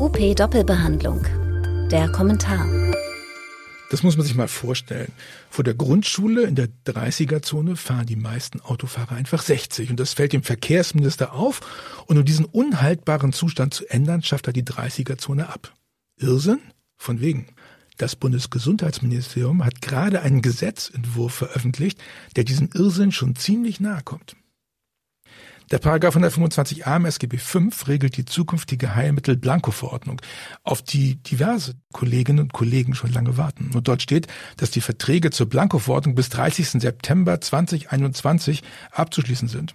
UP Doppelbehandlung. Der Kommentar. Das muss man sich mal vorstellen. Vor der Grundschule in der 30er-Zone fahren die meisten Autofahrer einfach 60. Und das fällt dem Verkehrsminister auf. Und um diesen unhaltbaren Zustand zu ändern, schafft er die 30er-Zone ab. Irrsinn? Von wegen. Das Bundesgesundheitsministerium hat gerade einen Gesetzentwurf veröffentlicht, der diesem Irrsinn schon ziemlich nahe kommt. Der Paragraph 125a im SGB V regelt die zukünftige Heilmittel-Blanko-Verordnung, auf die diverse Kolleginnen und Kollegen schon lange warten. Und dort steht, dass die Verträge zur Blanko-Verordnung bis 30. September 2021 abzuschließen sind.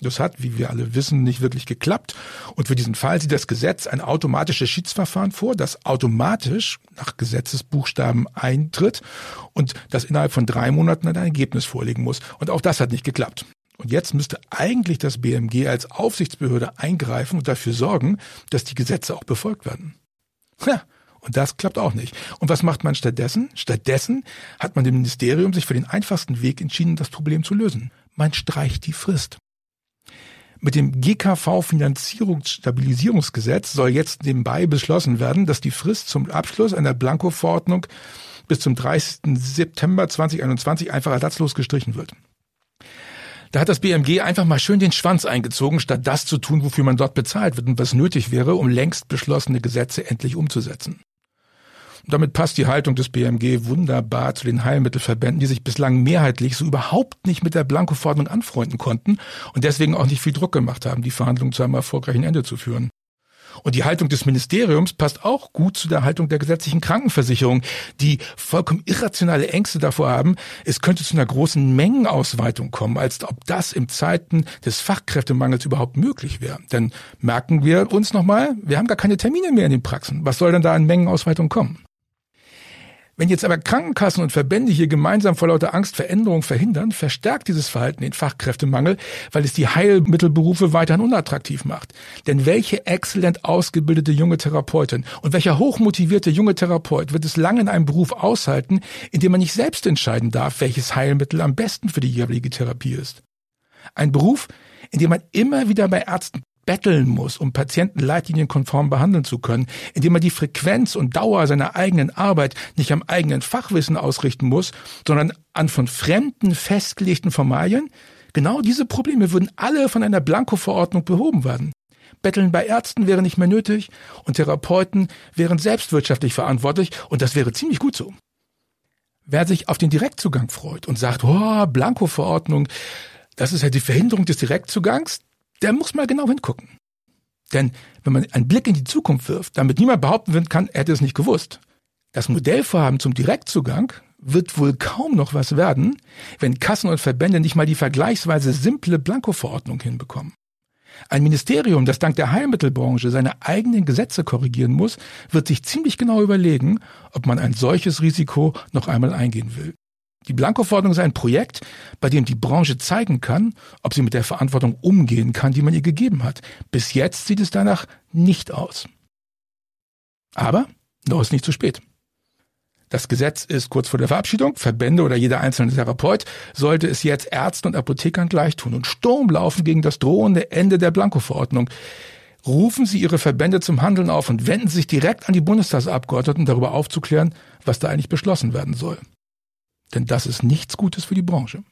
Das hat, wie wir alle wissen, nicht wirklich geklappt. Und für diesen Fall sieht das Gesetz ein automatisches Schiedsverfahren vor, das automatisch nach Gesetzesbuchstaben eintritt und das innerhalb von drei Monaten ein Ergebnis vorlegen muss. Und auch das hat nicht geklappt. Und jetzt müsste eigentlich das BMG als Aufsichtsbehörde eingreifen und dafür sorgen, dass die Gesetze auch befolgt werden. Ja, und das klappt auch nicht. Und was macht man stattdessen? Stattdessen hat man dem Ministerium sich für den einfachsten Weg entschieden, das Problem zu lösen. Man streicht die Frist. Mit dem GKV-Finanzierungsstabilisierungsgesetz soll jetzt nebenbei beschlossen werden, dass die Frist zum Abschluss einer Blanko-Verordnung bis zum 30. September 2021 einfach ersatzlos gestrichen wird. Da hat das BMG einfach mal schön den Schwanz eingezogen, statt das zu tun, wofür man dort bezahlt wird und was nötig wäre, um längst beschlossene Gesetze endlich umzusetzen. Und damit passt die Haltung des BMG wunderbar zu den Heilmittelverbänden, die sich bislang mehrheitlich so überhaupt nicht mit der Blanko-Verordnung anfreunden konnten und deswegen auch nicht viel Druck gemacht haben, die Verhandlungen zu einem erfolgreichen Ende zu führen. Und die Haltung des Ministeriums passt auch gut zu der Haltung der gesetzlichen Krankenversicherung, die vollkommen irrationale Ängste davor haben, es könnte zu einer großen Mengenausweitung kommen, als ob das im Zeiten des Fachkräftemangels überhaupt möglich wäre. Denn merken wir uns nochmal, wir haben gar keine Termine mehr in den Praxen. Was soll denn da an Mengenausweitung kommen? Wenn jetzt aber Krankenkassen und Verbände hier gemeinsam vor lauter Angst Veränderungen verhindern, verstärkt dieses Verhalten den Fachkräftemangel, weil es die Heilmittelberufe weiterhin unattraktiv macht. Denn welche exzellent ausgebildete junge Therapeutin und welcher hochmotivierte junge Therapeut wird es lange in einem Beruf aushalten, in dem man nicht selbst entscheiden darf, welches Heilmittel am besten für die jeweilige Therapie ist? Ein Beruf, in dem man immer wieder bei Ärzten betteln muss, um Patienten leitlinienkonform behandeln zu können, indem man die Frequenz und Dauer seiner eigenen Arbeit nicht am eigenen Fachwissen ausrichten muss, sondern an von Fremden festgelegten Formalien, genau diese Probleme würden alle von einer Blanko-Verordnung behoben werden. Betteln bei Ärzten wäre nicht mehr nötig und Therapeuten wären selbstwirtschaftlich verantwortlich und das wäre ziemlich gut so. Wer sich auf den Direktzugang freut und sagt, oh, Blanko-Verordnung, das ist ja die Verhinderung des Direktzugangs, der muss mal genau hingucken. Denn wenn man einen Blick in die Zukunft wirft, damit niemand behaupten kann, er hätte es nicht gewusst. Das Modellvorhaben zum Direktzugang wird wohl kaum noch was werden, wenn Kassen und Verbände nicht mal die vergleichsweise simple Blanko-Verordnung hinbekommen. Ein Ministerium, das dank der Heilmittelbranche seine eigenen Gesetze korrigieren muss, wird sich ziemlich genau überlegen, ob man ein solches Risiko noch einmal eingehen will. Die Blanko-Verordnung ist ein Projekt, bei dem die Branche zeigen kann, ob sie mit der Verantwortung umgehen kann, die man ihr gegeben hat. Bis jetzt sieht es danach nicht aus. Aber noch ist nicht zu spät. Das Gesetz ist kurz vor der Verabschiedung. Verbände oder jeder einzelne Therapeut sollte es jetzt Ärzten und Apothekern gleich tun und Sturm laufen gegen das drohende Ende der Blanko-Verordnung. Rufen Sie Ihre Verbände zum Handeln auf und wenden sich direkt an die Bundestagsabgeordneten, darüber aufzuklären, was da eigentlich beschlossen werden soll. Denn das ist nichts Gutes für die Branche.